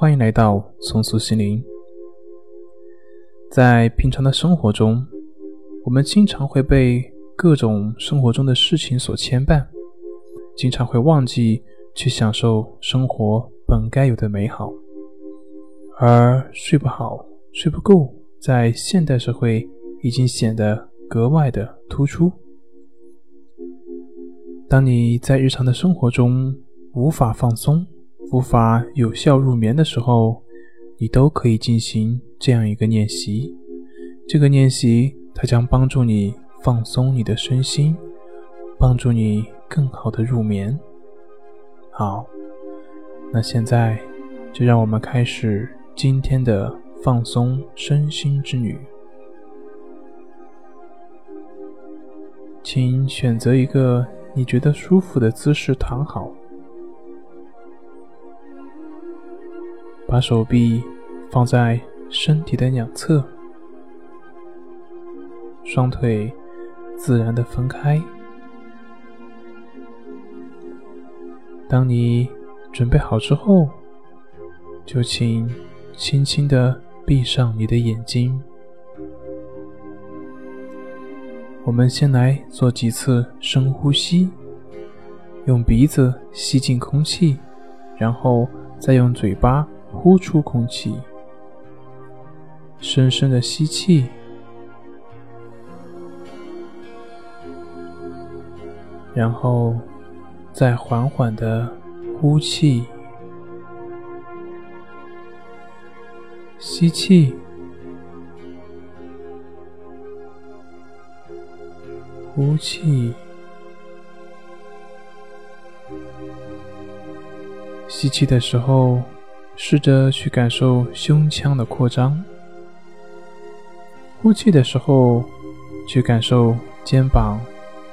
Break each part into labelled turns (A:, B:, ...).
A: 欢迎来到松苏心灵。在平常的生活中，我们经常会被各种生活中的事情所牵绊，经常会忘记去享受生活本该有的美好，而睡不好、睡不够，在现代社会已经显得格外的突出。当你在日常的生活中无法放松、无法有效入眠的时候，你都可以进行这样一个练习。这个练习它将帮助你放松你的身心，帮助你更好的入眠。好，那现在就让我们开始今天的放松身心之旅。请选择一个。你觉得舒服的姿势躺好，把手臂放在身体的两侧，双腿自然的分开。当你准备好之后，就请轻轻的闭上你的眼睛。我们先来做几次深呼吸，用鼻子吸进空气，然后再用嘴巴呼出空气。深深的吸气，然后再缓缓的呼气。吸气。呼气，吸气的时候，试着去感受胸腔的扩张；呼气的时候，去感受肩膀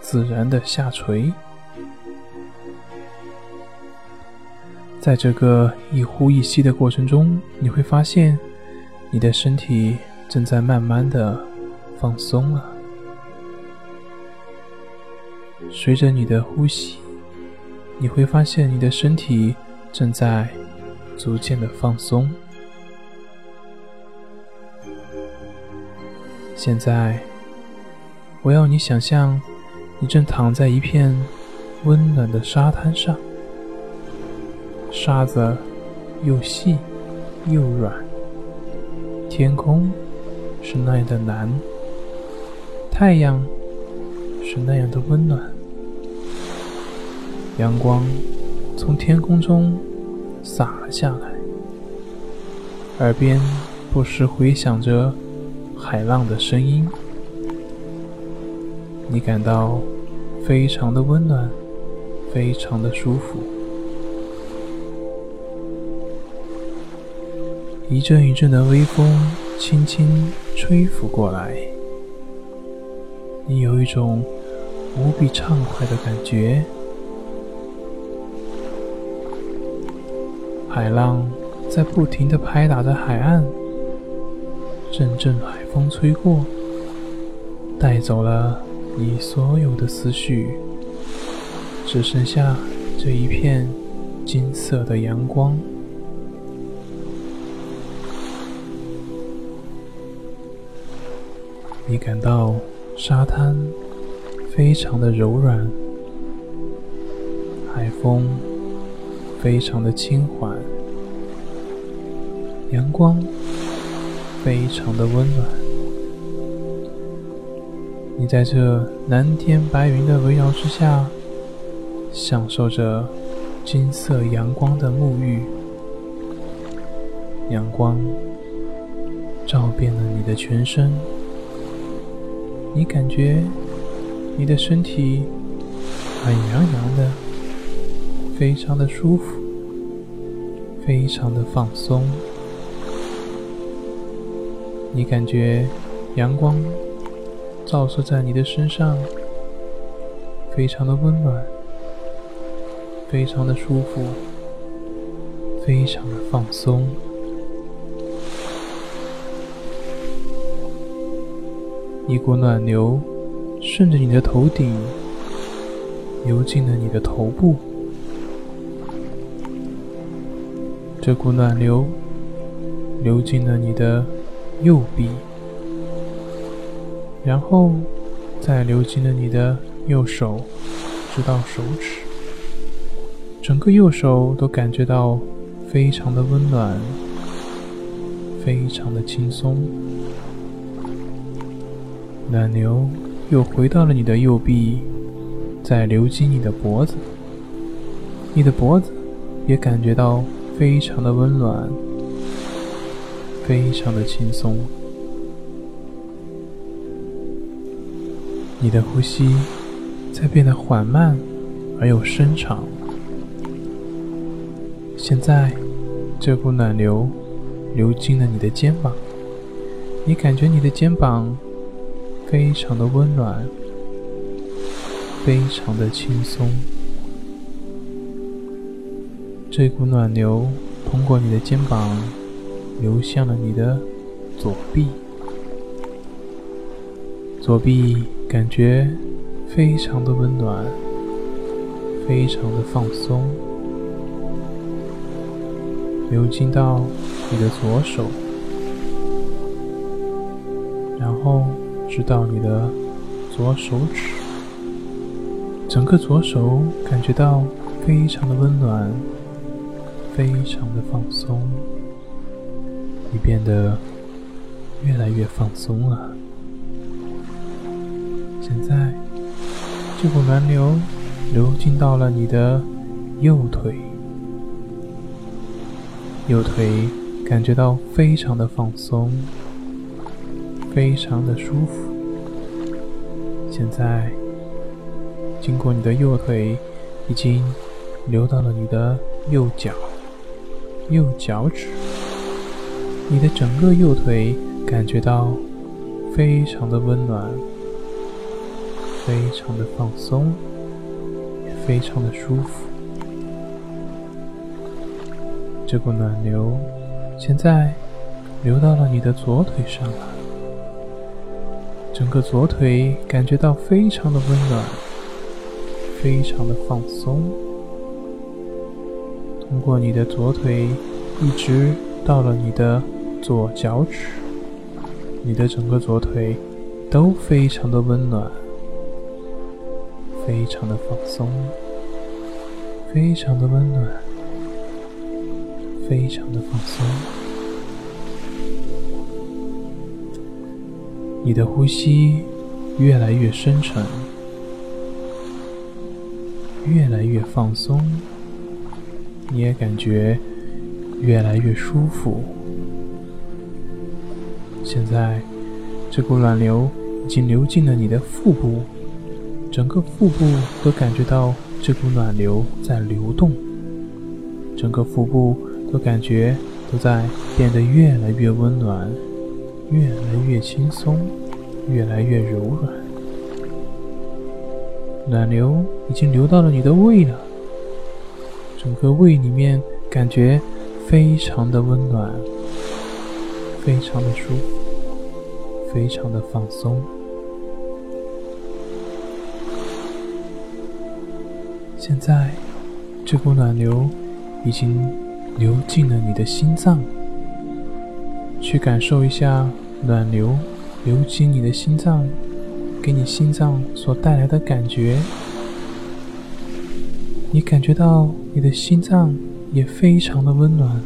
A: 自然的下垂。在这个一呼一吸的过程中，你会发现，你的身体正在慢慢的放松了。随着你的呼吸，你会发现你的身体正在逐渐的放松。现在，我要你想象，你正躺在一片温暖的沙滩上，沙子又细又软，天空是那样的蓝，太阳是那样的温暖。阳光从天空中洒了下来，耳边不时回响着海浪的声音，你感到非常的温暖，非常的舒服。一阵一阵的微风轻轻吹拂过来，你有一种无比畅快的感觉。海浪在不停的拍打着海岸，阵阵海风吹过，带走了你所有的思绪，只剩下这一片金色的阳光。你感到沙滩非常的柔软，海风。非常的轻缓，阳光非常的温暖。你在这蓝天白云的围绕之下，享受着金色阳光的沐浴。阳光照遍了你的全身，你感觉你的身体暖洋洋的。非常的舒服，非常的放松。你感觉阳光照射在你的身上，非常的温暖，非常的舒服，非常的放松。一股暖流顺着你的头顶流进了你的头部。这股暖流流进了你的右臂，然后再流进了你的右手，直到手指，整个右手都感觉到非常的温暖，非常的轻松。暖流又回到了你的右臂，再流进你的脖子，你的脖子也感觉到。非常的温暖，非常的轻松。你的呼吸在变得缓慢而又深长。现在，这股暖流流进了你的肩膀，你感觉你的肩膀非常的温暖，非常的轻松。这股暖流通过你的肩膀流向了你的左臂，左臂感觉非常的温暖，非常的放松，流进到你的左手，然后直到你的左手指，整个左手感觉到非常的温暖。非常的放松，你变得越来越放松了。现在，这股暖流流进到了你的右腿，右腿感觉到非常的放松，非常的舒服。现在，经过你的右腿，已经流到了你的右脚。右脚趾，你的整个右腿感觉到非常的温暖，非常的放松，也非常的舒服。这股暖流现在流到了你的左腿上了，整个左腿感觉到非常的温暖，非常的放松。通过你的左腿，一直到了你的左脚趾，你的整个左腿都非常的温暖，非常的放松，非常的温暖，非常的放松。你的呼吸越来越深沉，越来越放松。你也感觉越来越舒服。现在，这股暖流已经流进了你的腹部，整个腹部都感觉到这股暖流在流动，整个腹部都感觉都在变得越来越温暖，越来越轻松，越来越柔软。暖流已经流到了你的胃了。整个胃里面感觉非常的温暖，非常的舒服，非常的放松。现在，这股暖流已经流进了你的心脏，去感受一下暖流流进你的心脏，给你心脏所带来的感觉。你感觉到你的心脏也非常的温暖，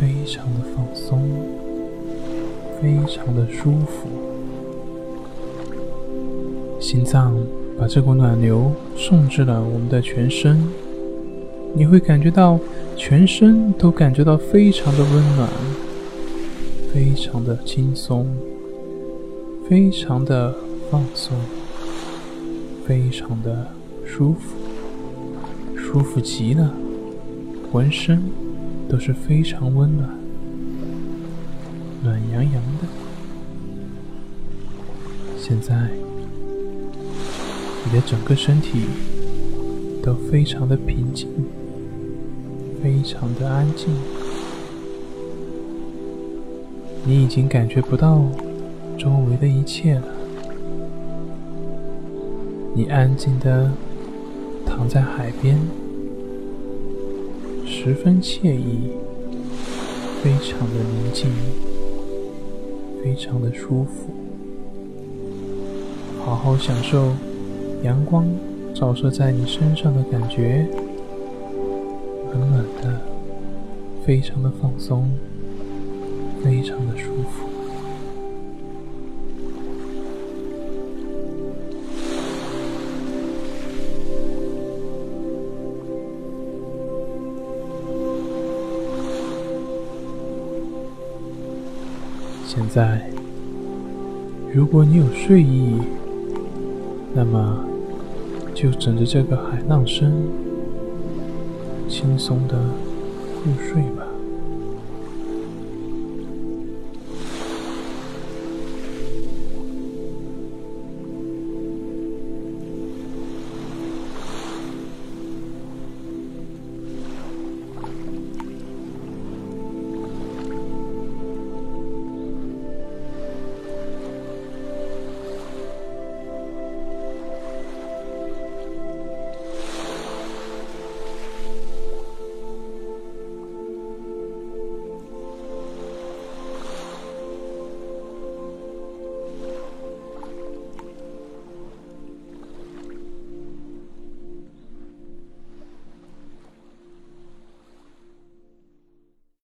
A: 非常的放松，非常的舒服。心脏把这股暖流送至了我们的全身，你会感觉到全身都感觉到非常的温暖，非常的轻松，非常的放松，非常的舒服。舒服极了，浑身都是非常温暖、暖洋洋的。现在，你的整个身体都非常的平静，非常的安静。你已经感觉不到周围的一切了，你安静的躺在海边。十分惬意，非常的宁静，非常的舒服。好好享受阳光照射在你身上的感觉，暖暖的，非常的放松，非常的舒服。现在，如果你有睡意，那么就枕着这个海浪声，轻松的入睡吧。